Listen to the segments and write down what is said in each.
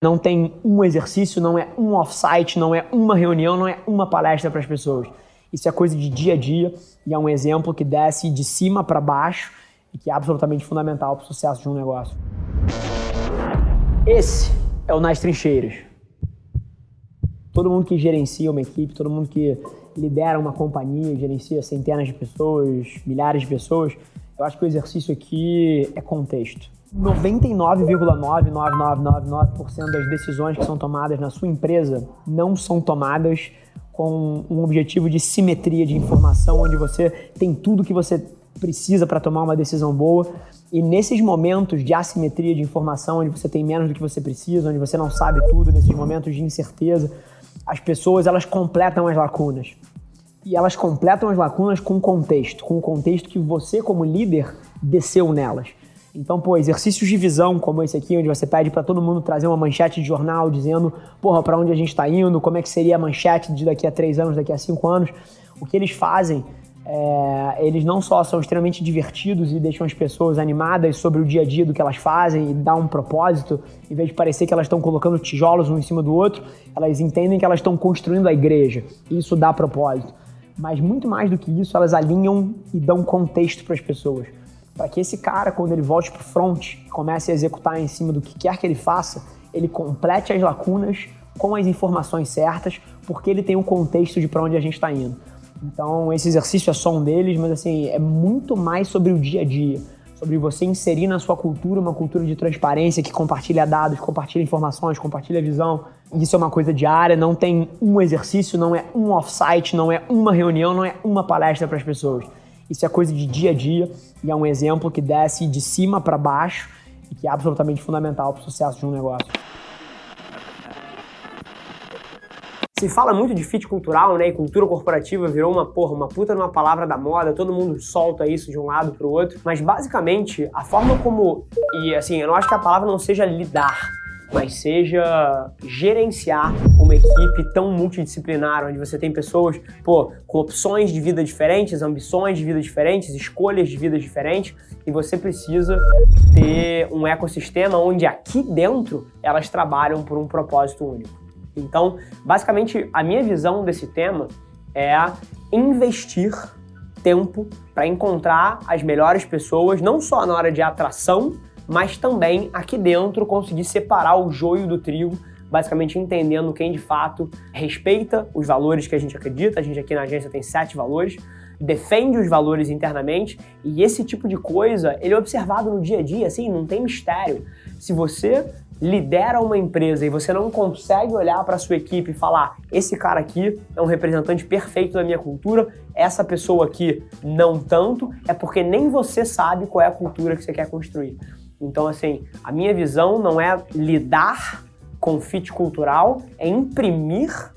Não tem um exercício, não é um off-site, não é uma reunião, não é uma palestra para as pessoas. Isso é coisa de dia a dia e é um exemplo que desce de cima para baixo e que é absolutamente fundamental para o sucesso de um negócio. Esse é o Nas Trincheiras. Todo mundo que gerencia uma equipe, todo mundo que lidera uma companhia, gerencia centenas de pessoas, milhares de pessoas, eu acho que o exercício aqui é contexto. 99,99999% das decisões que são tomadas na sua empresa não são tomadas com um objetivo de simetria de informação, onde você tem tudo que você precisa para tomar uma decisão boa. E nesses momentos de assimetria de informação, onde você tem menos do que você precisa, onde você não sabe tudo, nesses momentos de incerteza, as pessoas elas completam as lacunas. E elas completam as lacunas com contexto, com o contexto que você como líder desceu nelas. Então, pô, exercícios de visão como esse aqui, onde você pede para todo mundo trazer uma manchete de jornal dizendo, porra, para onde a gente está indo, como é que seria a manchete de daqui a três anos, daqui a cinco anos. O que eles fazem, é, eles não só são extremamente divertidos e deixam as pessoas animadas sobre o dia a dia do que elas fazem e dá um propósito, em vez de parecer que elas estão colocando tijolos um em cima do outro, elas entendem que elas estão construindo a igreja. E isso dá propósito. Mas muito mais do que isso, elas alinham e dão contexto para as pessoas para que esse cara, quando ele volte para o front, comece a executar em cima do que quer que ele faça, ele complete as lacunas com as informações certas, porque ele tem um contexto de para onde a gente está indo. Então, esse exercício é só um deles, mas assim, é muito mais sobre o dia a dia, sobre você inserir na sua cultura uma cultura de transparência que compartilha dados, compartilha informações, compartilha visão. Isso é uma coisa diária, não tem um exercício, não é um off-site, não é uma reunião, não é uma palestra para as pessoas. Isso é coisa de dia a dia e é um exemplo que desce de cima para baixo e que é absolutamente fundamental para o sucesso de um negócio. Se fala muito de fit cultural, né? E cultura corporativa virou uma porra, uma puta numa palavra da moda, todo mundo solta isso de um lado pro outro. Mas basicamente, a forma como. E assim, eu não acho que a palavra não seja lidar mas seja gerenciar uma equipe tão multidisciplinar, onde você tem pessoas pô, com opções de vida diferentes, ambições de vida diferentes, escolhas de vida diferentes, e você precisa ter um ecossistema onde aqui dentro elas trabalham por um propósito único. Então, basicamente, a minha visão desse tema é investir tempo para encontrar as melhores pessoas, não só na hora de atração, mas também aqui dentro conseguir separar o joio do trigo, basicamente entendendo quem de fato respeita os valores que a gente acredita. A gente aqui na agência tem sete valores, defende os valores internamente e esse tipo de coisa ele é observado no dia a dia, assim, não tem mistério. Se você lidera uma empresa e você não consegue olhar para sua equipe e falar: esse cara aqui é um representante perfeito da minha cultura, essa pessoa aqui não tanto, é porque nem você sabe qual é a cultura que você quer construir. Então, assim, a minha visão não é lidar com fit cultural, é imprimir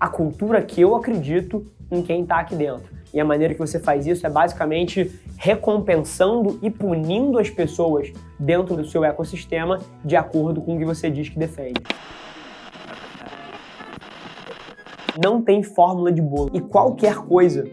a cultura que eu acredito em quem está aqui dentro. E a maneira que você faz isso é basicamente recompensando e punindo as pessoas dentro do seu ecossistema de acordo com o que você diz que defende. Não tem fórmula de bolo. E qualquer coisa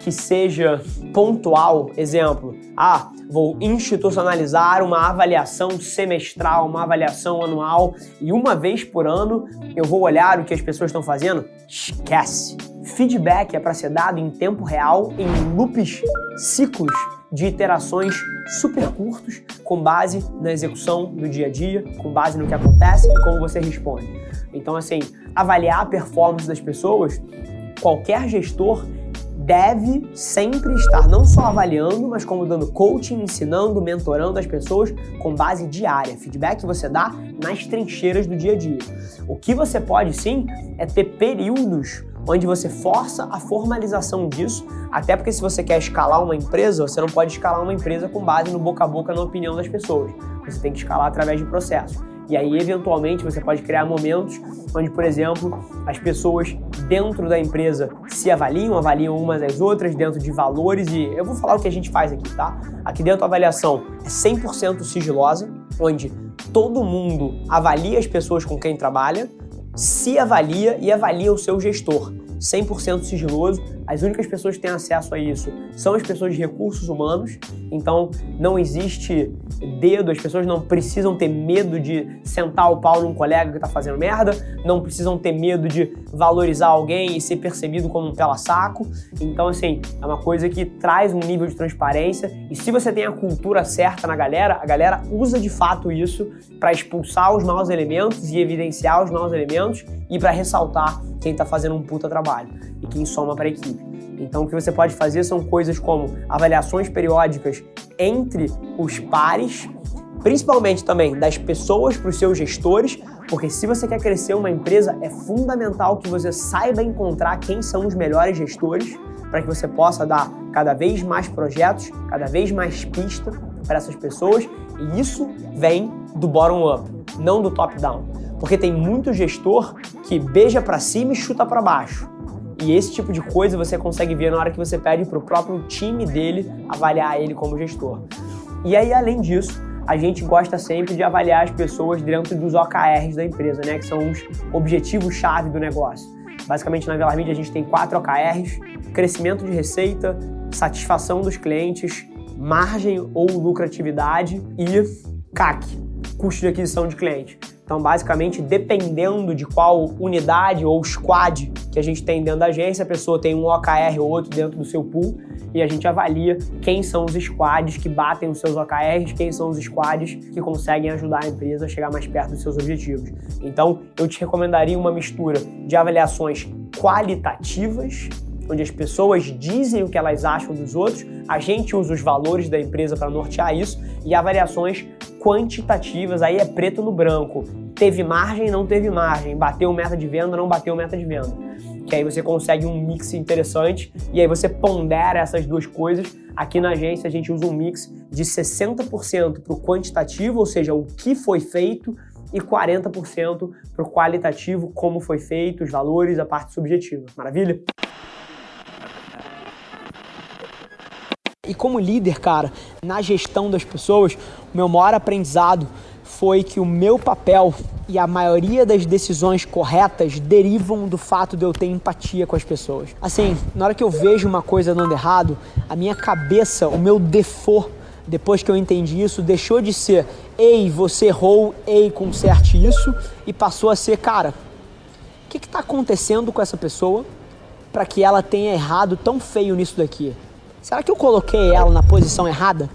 que seja pontual, exemplo, ah, vou institucionalizar uma avaliação semestral, uma avaliação anual e uma vez por ano eu vou olhar o que as pessoas estão fazendo? Esquece. Feedback é para ser dado em tempo real, em loops, ciclos de iterações super curtos, com base na execução do dia a dia, com base no que acontece e como você responde. Então, assim, avaliar a performance das pessoas, qualquer gestor deve sempre estar não só avaliando, mas como dando coaching, ensinando, mentorando as pessoas com base diária, feedback você dá nas trincheiras do dia a dia. O que você pode sim é ter períodos onde você força a formalização disso, até porque se você quer escalar uma empresa, você não pode escalar uma empresa com base no boca a boca na opinião das pessoas. Você tem que escalar através de processos. E aí, eventualmente, você pode criar momentos onde, por exemplo, as pessoas dentro da empresa se avaliam, avaliam umas às outras dentro de valores e eu vou falar o que a gente faz aqui, tá? Aqui dentro a avaliação é 100% sigilosa, onde todo mundo avalia as pessoas com quem trabalha, se avalia e avalia o seu gestor. 100% sigiloso, as únicas pessoas que têm acesso a isso são as pessoas de recursos humanos. Então, não existe dedo, as pessoas não precisam ter medo de sentar o pau num colega que tá fazendo merda, não precisam ter medo de valorizar alguém e ser percebido como um pela-saco. Então, assim, é uma coisa que traz um nível de transparência. E se você tem a cultura certa na galera, a galera usa de fato isso para expulsar os maus elementos e evidenciar os maus elementos e para ressaltar quem tá fazendo um puta trabalho e quem soma para a equipe. Então, o que você pode fazer são coisas como avaliações periódicas entre os pares, principalmente também das pessoas para os seus gestores, porque se você quer crescer uma empresa, é fundamental que você saiba encontrar quem são os melhores gestores para que você possa dar cada vez mais projetos, cada vez mais pista para essas pessoas, e isso vem do bottom up, não do top down. Porque tem muito gestor que beija para cima e chuta para baixo. E esse tipo de coisa você consegue ver na hora que você pede para o próprio time dele avaliar ele como gestor. E aí, além disso, a gente gosta sempre de avaliar as pessoas dentro dos OKRs da empresa, né? Que são os objetivos-chave do negócio. Basicamente, na Velar Media a gente tem quatro OKRs: crescimento de receita, satisfação dos clientes, margem ou lucratividade e CAC, custo de aquisição de cliente. Então, basicamente, dependendo de qual unidade ou squad que a gente tem dentro da agência, a pessoa tem um OKR ou outro dentro do seu pool e a gente avalia quem são os squads que batem os seus OKRs, quem são os squads que conseguem ajudar a empresa a chegar mais perto dos seus objetivos. Então, eu te recomendaria uma mistura de avaliações qualitativas onde as pessoas dizem o que elas acham dos outros, a gente usa os valores da empresa para nortear isso e avaliações quantitativas, aí é preto no branco. Teve margem, não teve margem, bateu meta de venda, não bateu meta de venda. Que aí você consegue um mix interessante e aí você pondera essas duas coisas. Aqui na agência a gente usa um mix de 60% para o quantitativo, ou seja, o que foi feito, e 40% para o qualitativo, como foi feito, os valores, a parte subjetiva. Maravilha? E como líder, cara, na gestão das pessoas, o meu maior aprendizado foi que o meu papel e a maioria das decisões corretas derivam do fato de eu ter empatia com as pessoas. Assim, na hora que eu vejo uma coisa dando errado, a minha cabeça, o meu default, depois que eu entendi isso, deixou de ser ei, você errou, ei, conserte isso, e passou a ser, cara, o que está acontecendo com essa pessoa para que ela tenha errado tão feio nisso daqui? Será que eu coloquei ela na posição errada?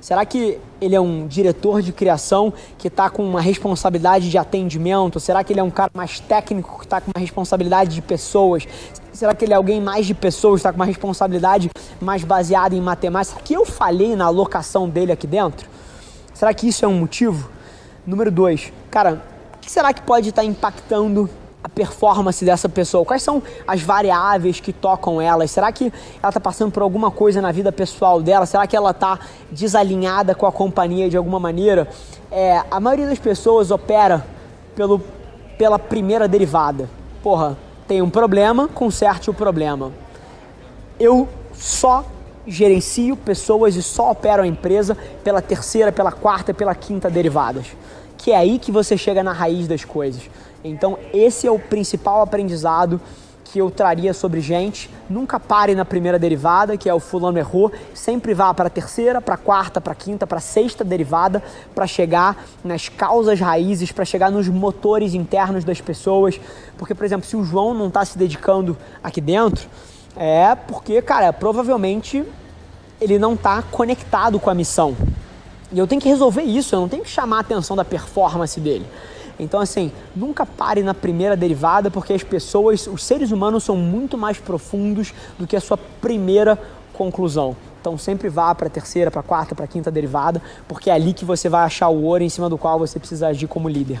Será que ele é um diretor de criação que está com uma responsabilidade de atendimento? Será que ele é um cara mais técnico que está com uma responsabilidade de pessoas? Será que ele é alguém mais de pessoas, está com uma responsabilidade mais baseada em matemática? Será que eu falhei na alocação dele aqui dentro? Será que isso é um motivo? Número dois, cara, o que será que pode estar tá impactando performance dessa pessoa? Quais são as variáveis que tocam elas? Será que ela está passando por alguma coisa na vida pessoal dela? Será que ela está desalinhada com a companhia de alguma maneira? É, a maioria das pessoas opera pelo, pela primeira derivada. Porra, tem um problema, conserte o problema. Eu só gerencio pessoas e só opero a empresa pela terceira, pela quarta, pela quinta derivadas. Que é aí que você chega na raiz das coisas. Então, esse é o principal aprendizado que eu traria sobre gente. Nunca pare na primeira derivada, que é o fulano errou. Sempre vá para a terceira, para a quarta, para a quinta, para a sexta derivada, para chegar nas causas raízes, para chegar nos motores internos das pessoas. Porque, por exemplo, se o João não está se dedicando aqui dentro, é porque, cara, provavelmente ele não está conectado com a missão. E eu tenho que resolver isso, eu não tenho que chamar a atenção da performance dele. Então, assim, nunca pare na primeira derivada, porque as pessoas, os seres humanos são muito mais profundos do que a sua primeira conclusão. Então sempre vá para a terceira, para a quarta, para a quinta derivada, porque é ali que você vai achar o ouro em cima do qual você precisa agir como líder.